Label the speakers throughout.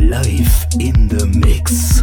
Speaker 1: Life in the mix.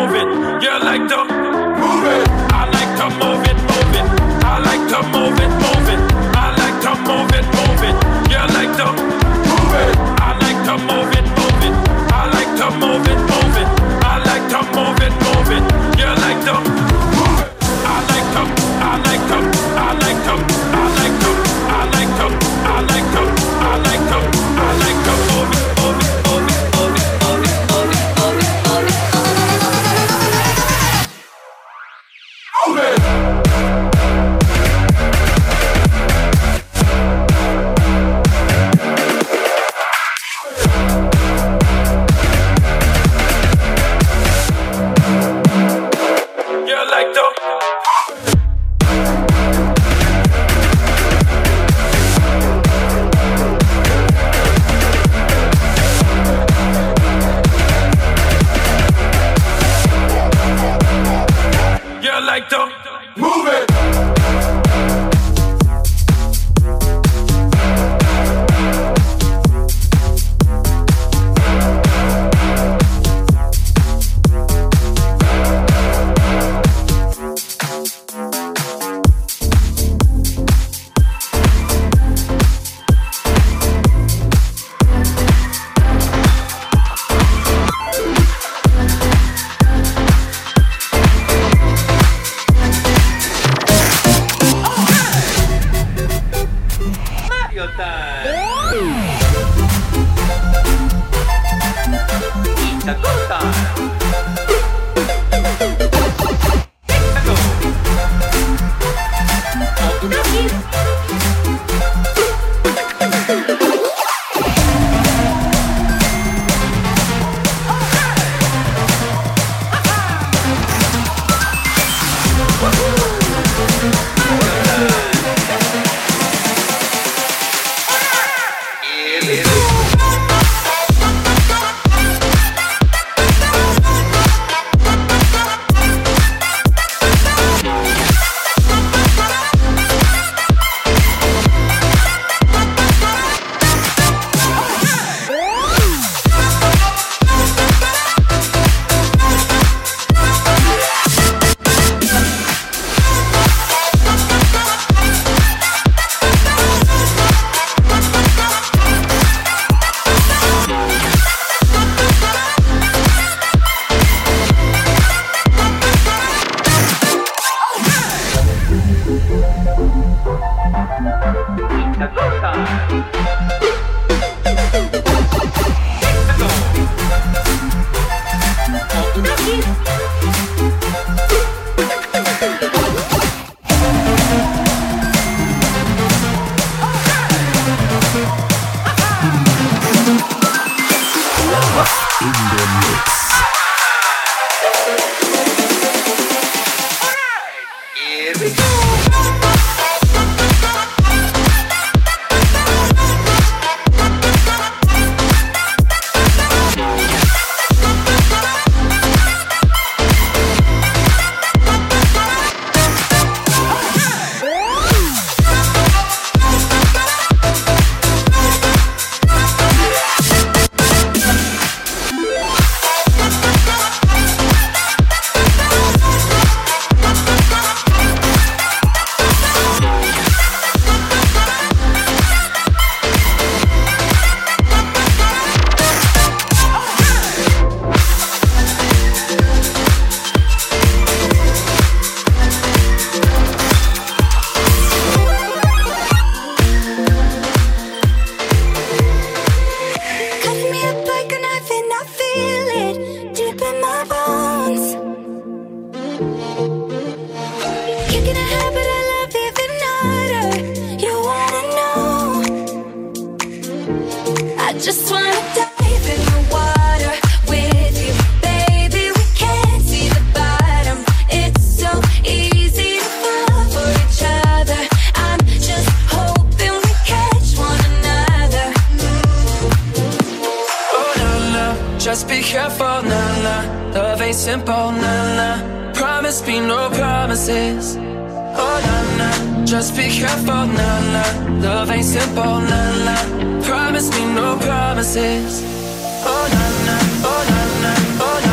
Speaker 2: Just
Speaker 3: be careful, nah, nah Love ain't simple, nah, nah Promise me no promises. Oh, nah, nah Just be careful, nah, nah Love ain't simple, nah, nah Promise me no promises. Oh, nah, nah, oh, nah, nah, oh,
Speaker 4: nah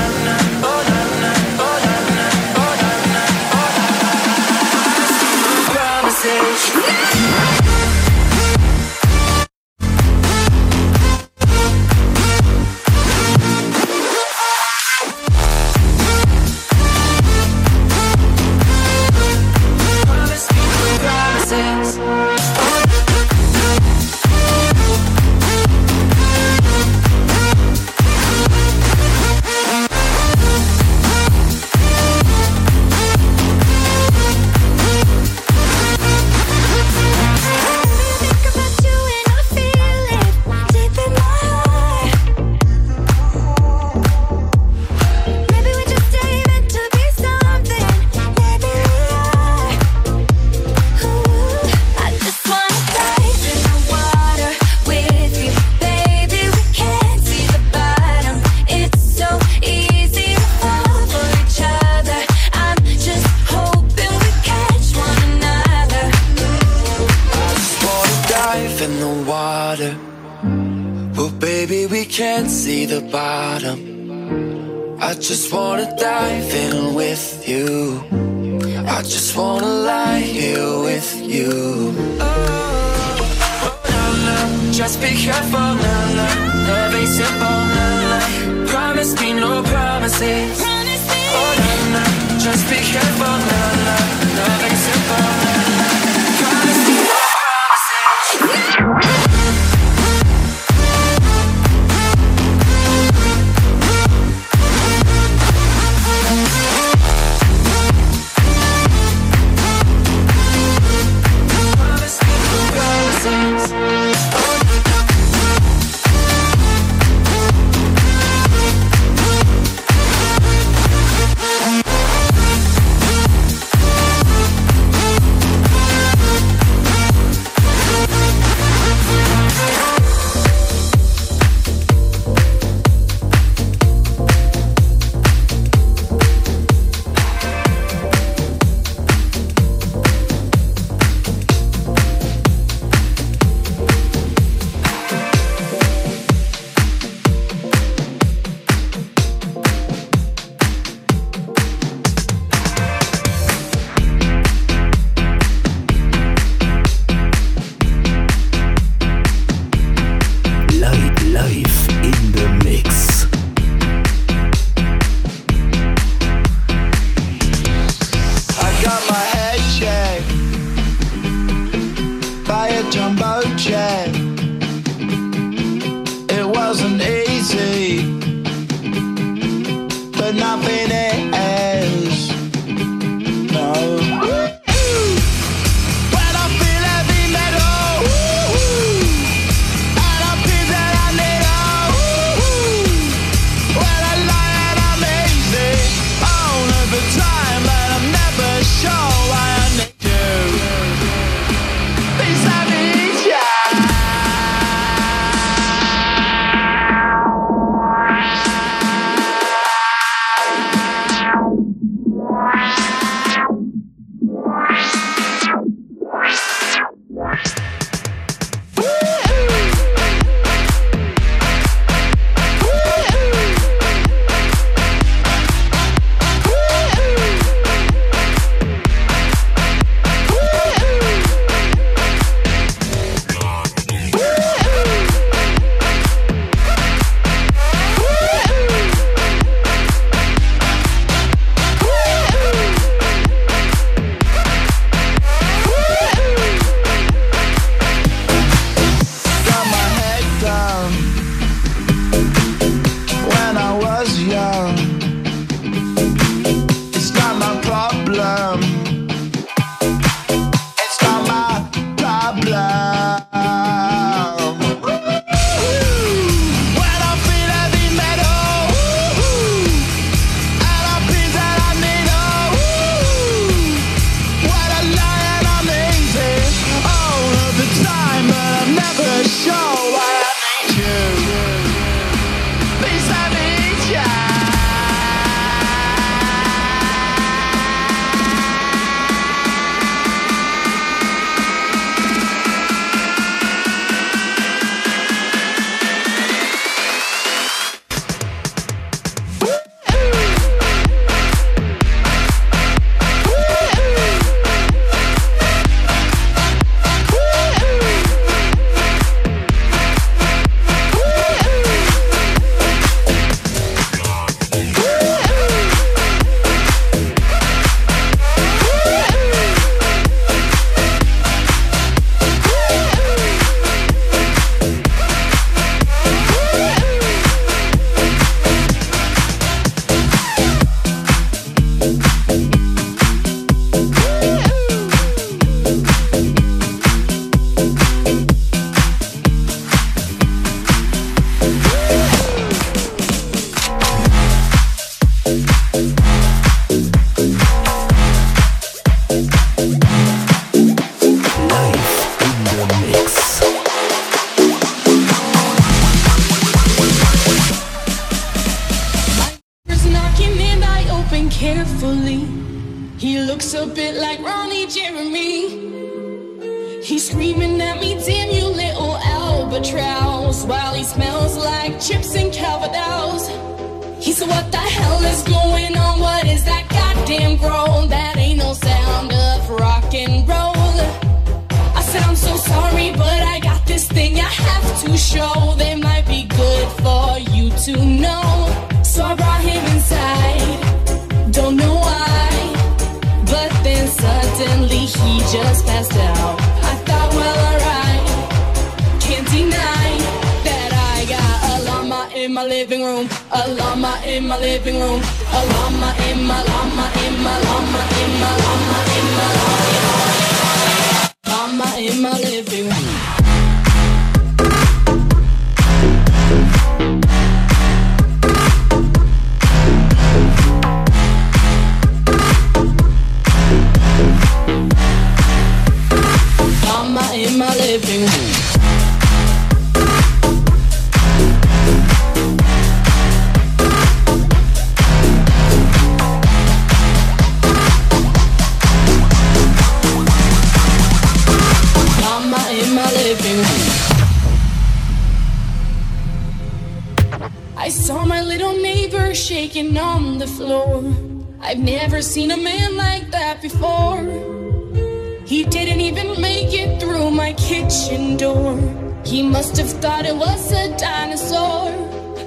Speaker 4: He must have thought it was a dinosaur.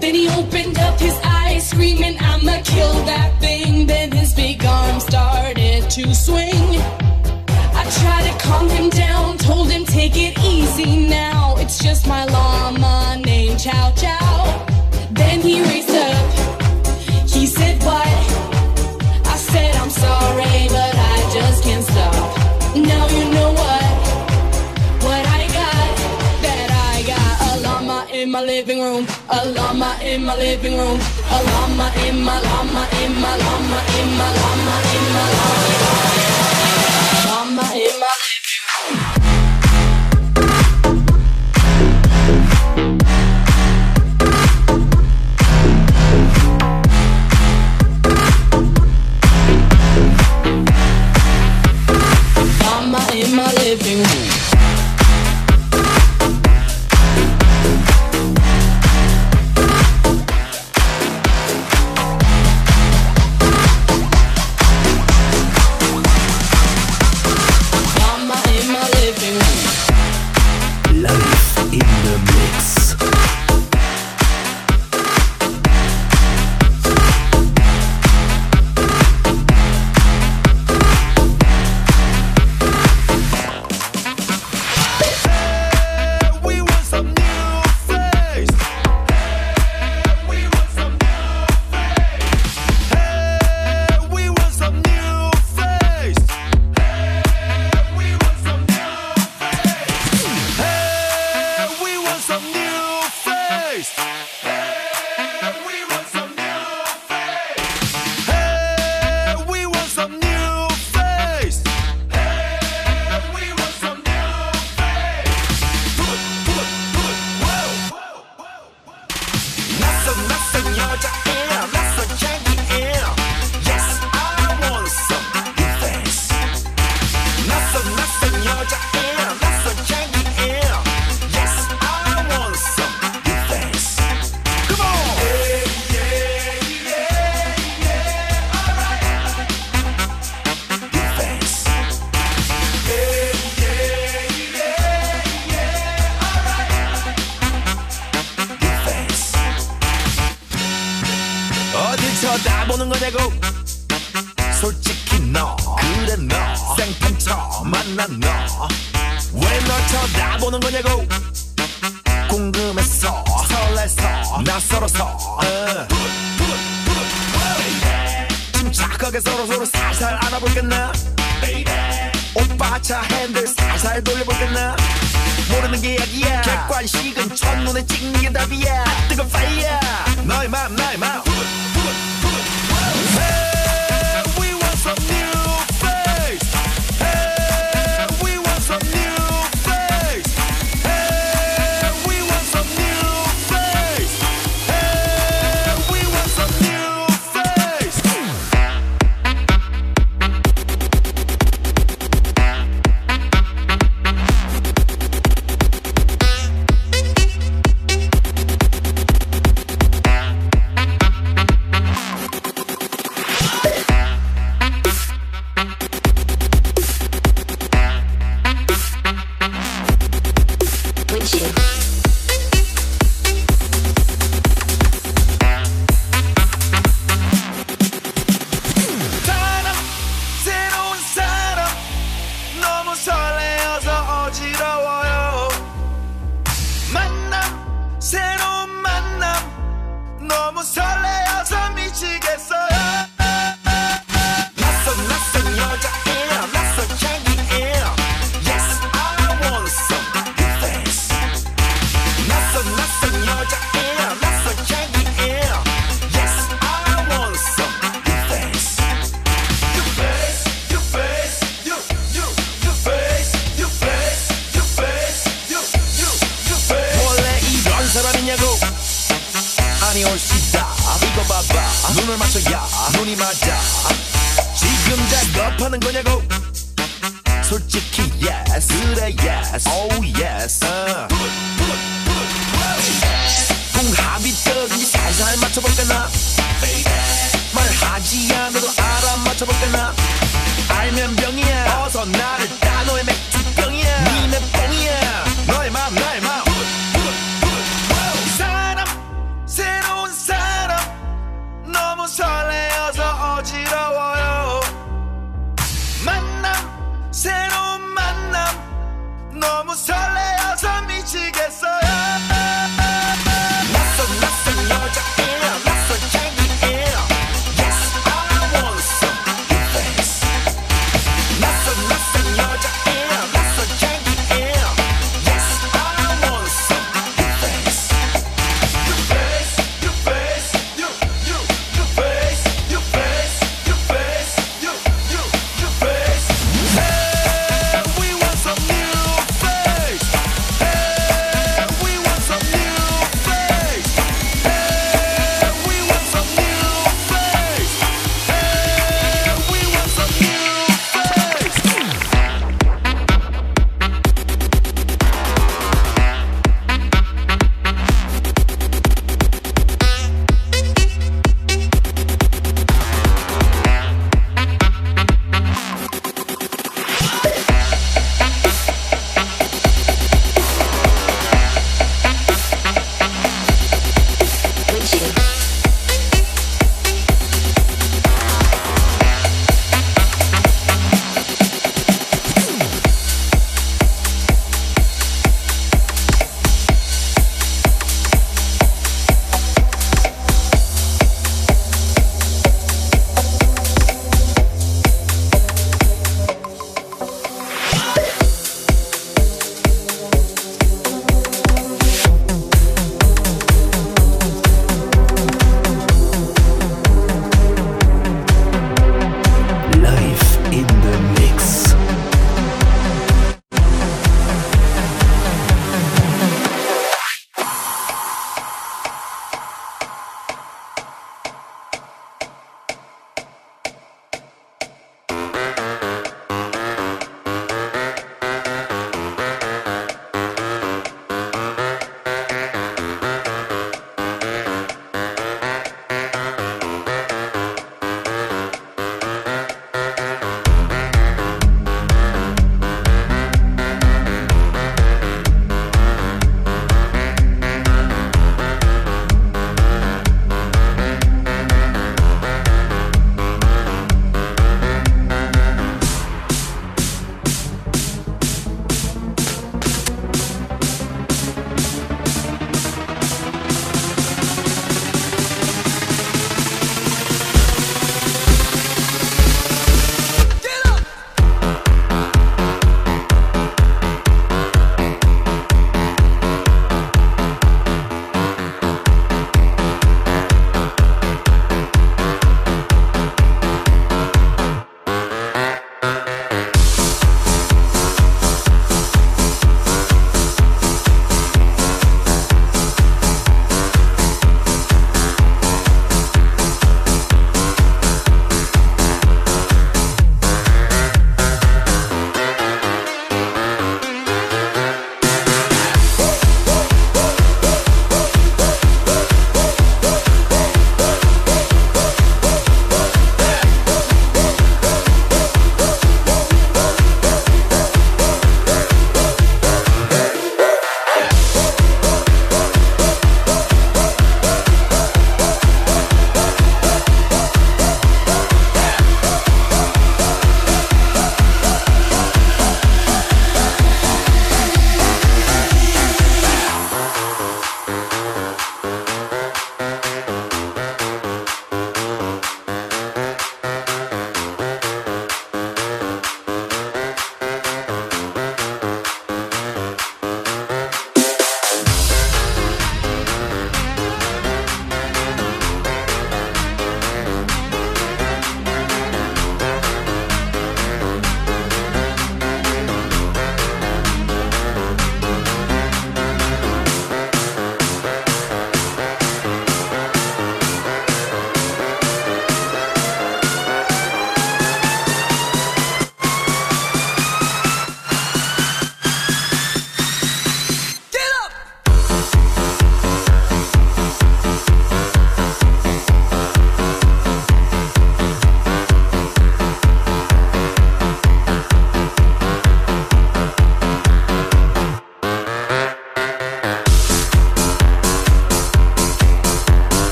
Speaker 4: Then he opened up his eyes, screaming, I'ma kill that thing. Then his big arm started to swing. I tried to calm him down, told him, take it easy now. It's just my llama named Chow A llama in my living room. A llama in my llama in my llama in my llama in my llama.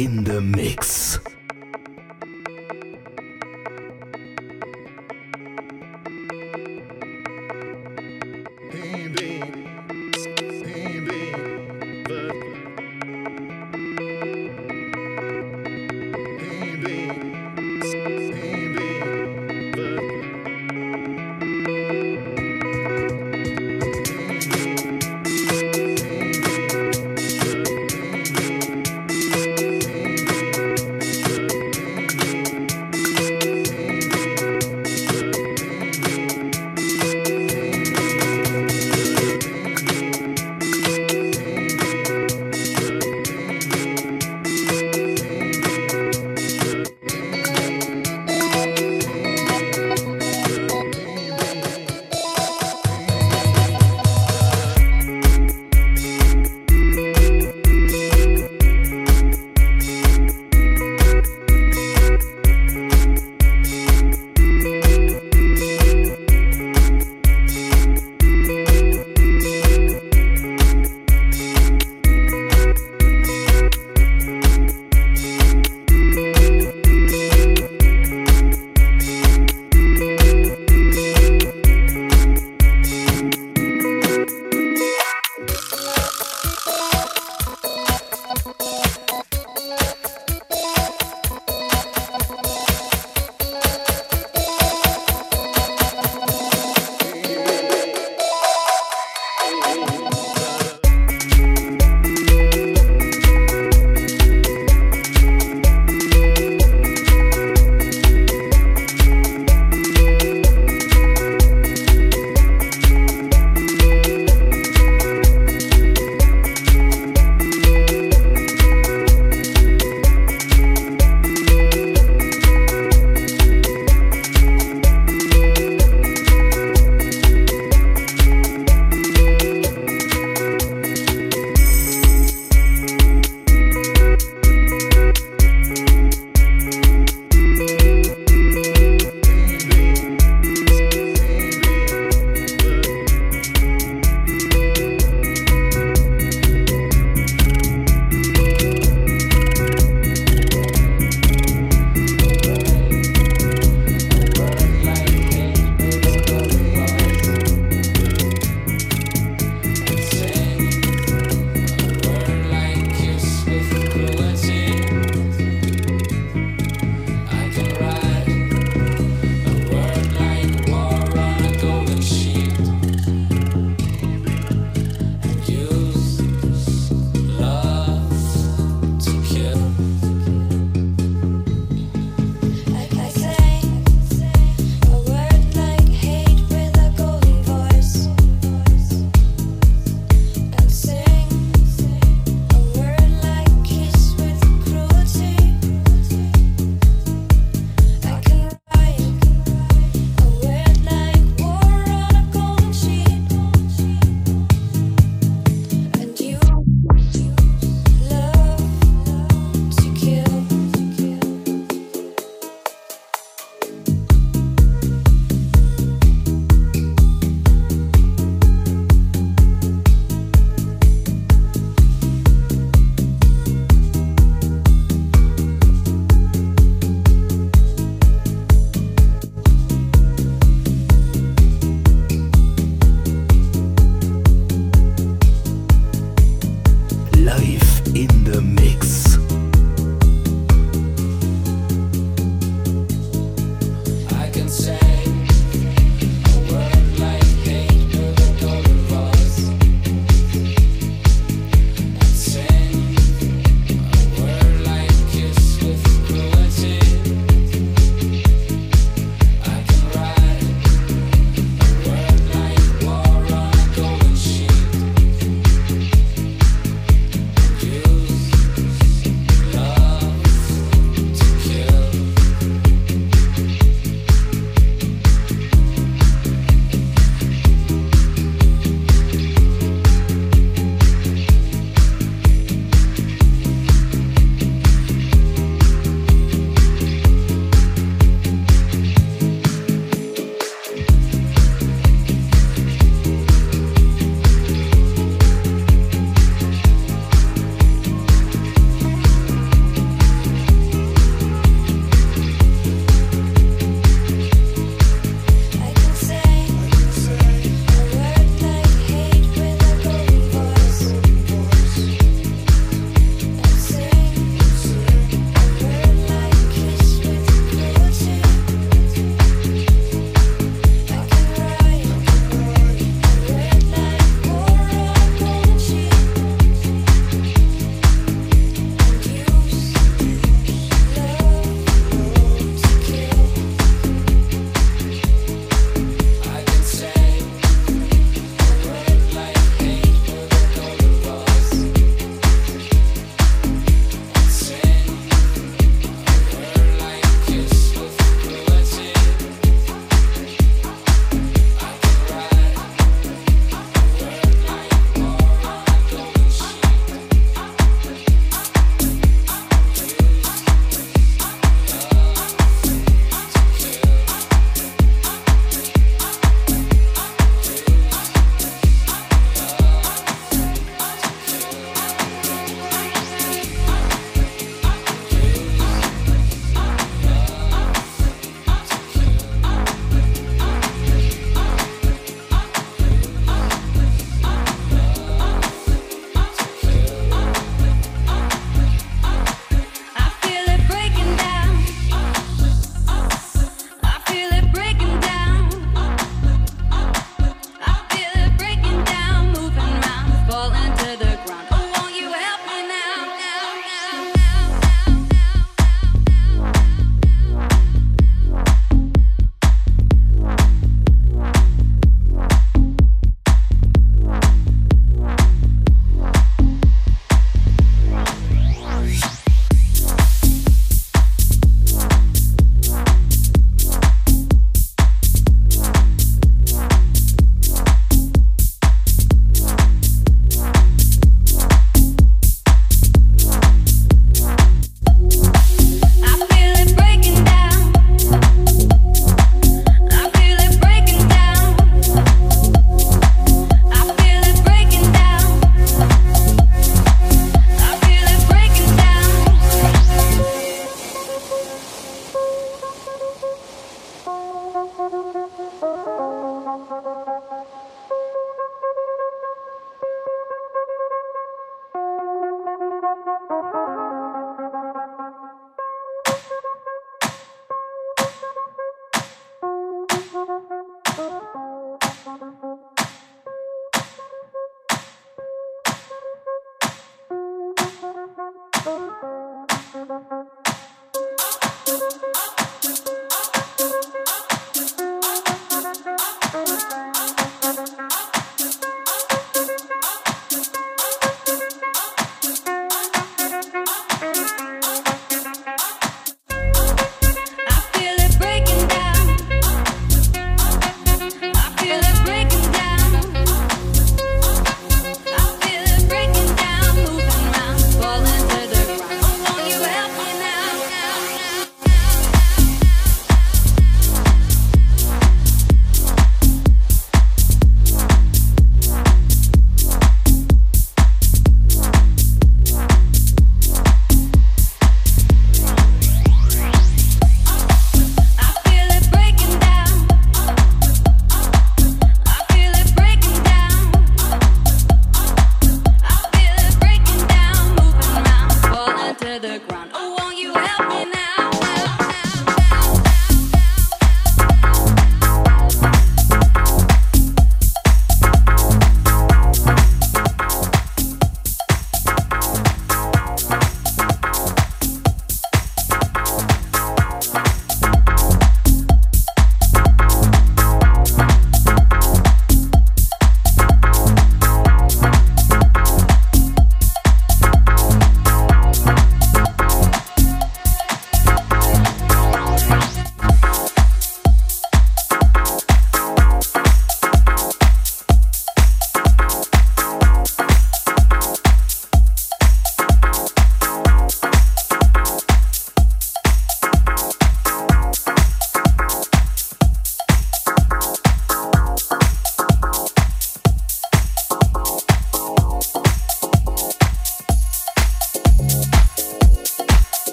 Speaker 4: In
Speaker 5: the mix.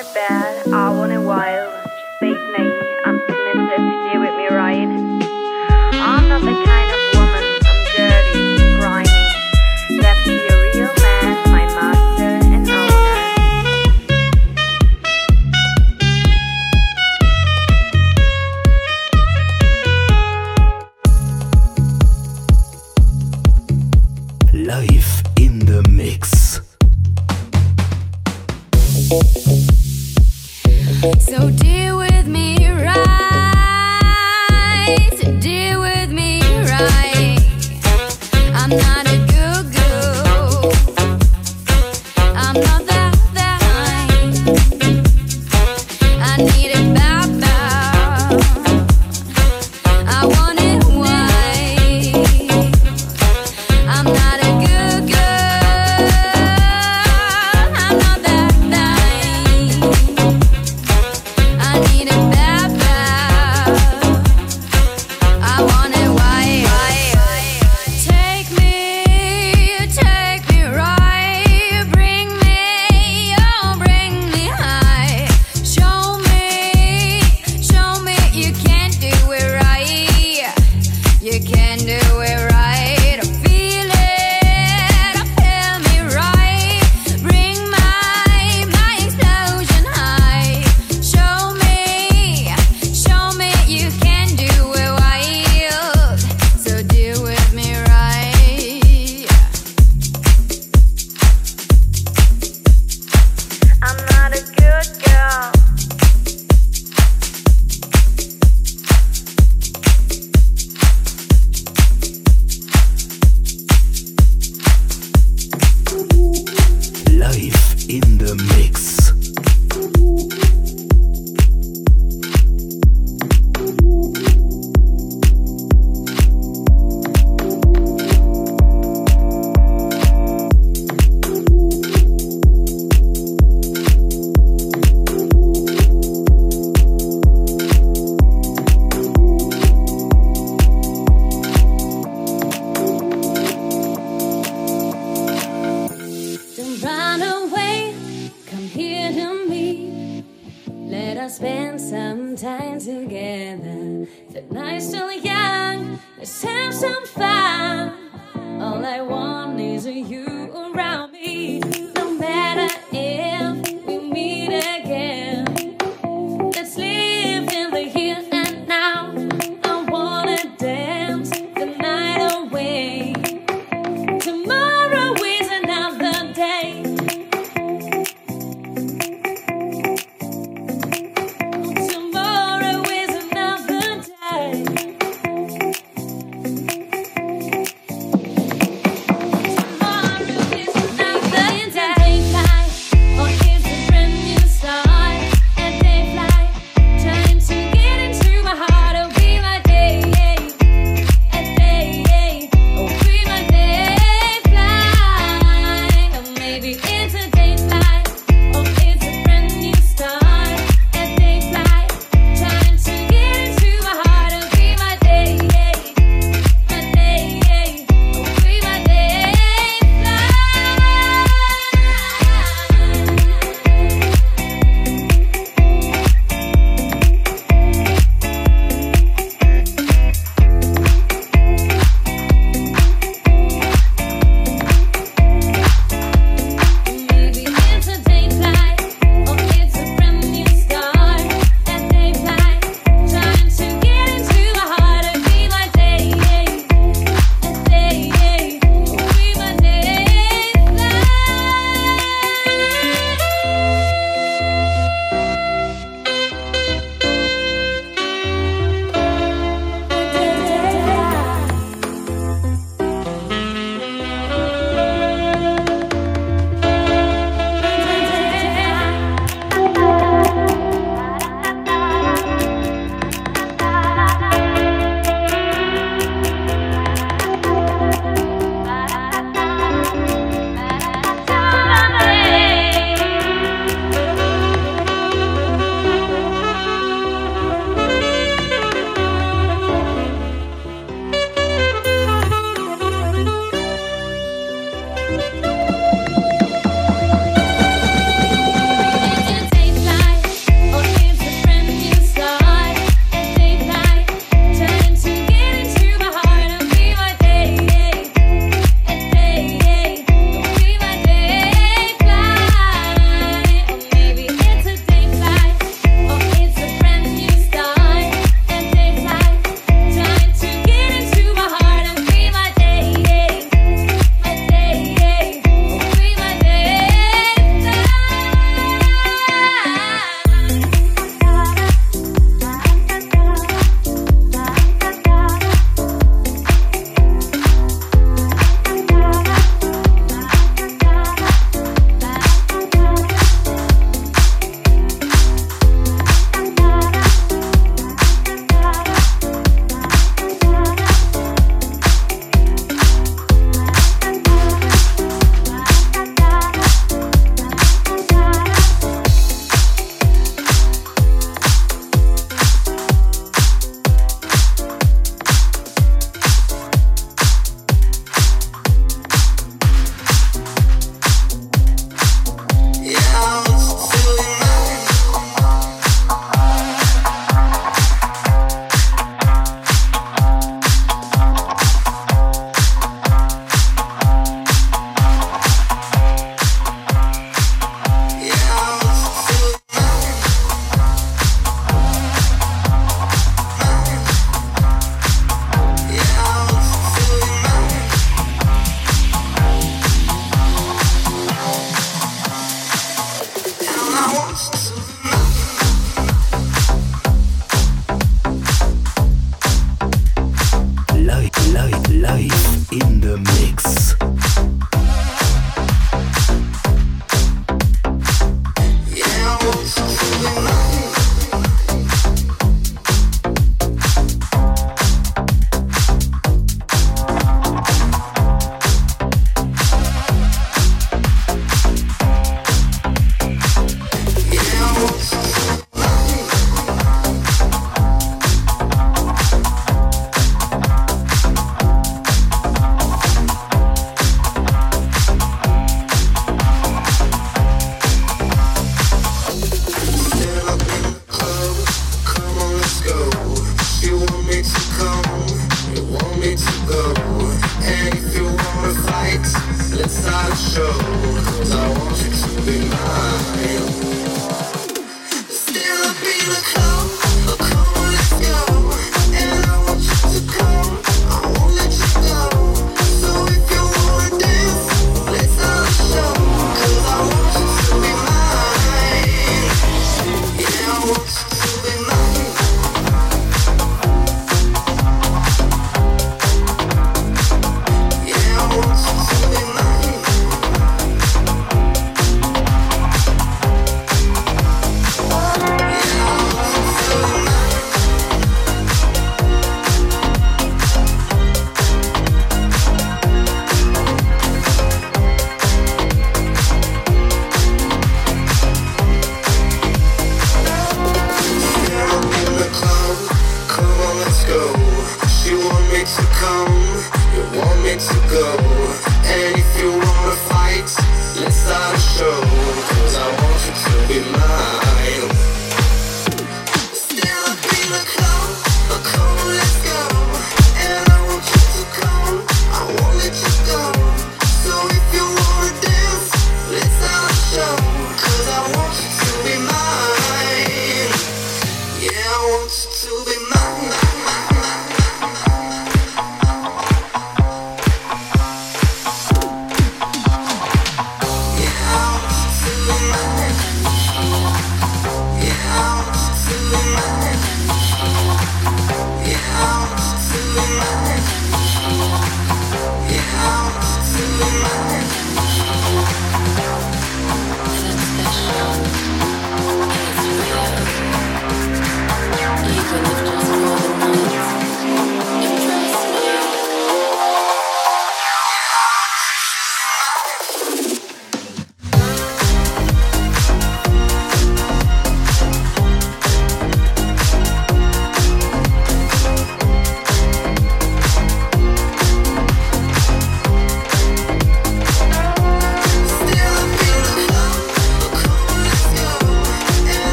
Speaker 2: It
Speaker 6: bad,